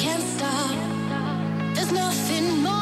can't stop. There's nothing more.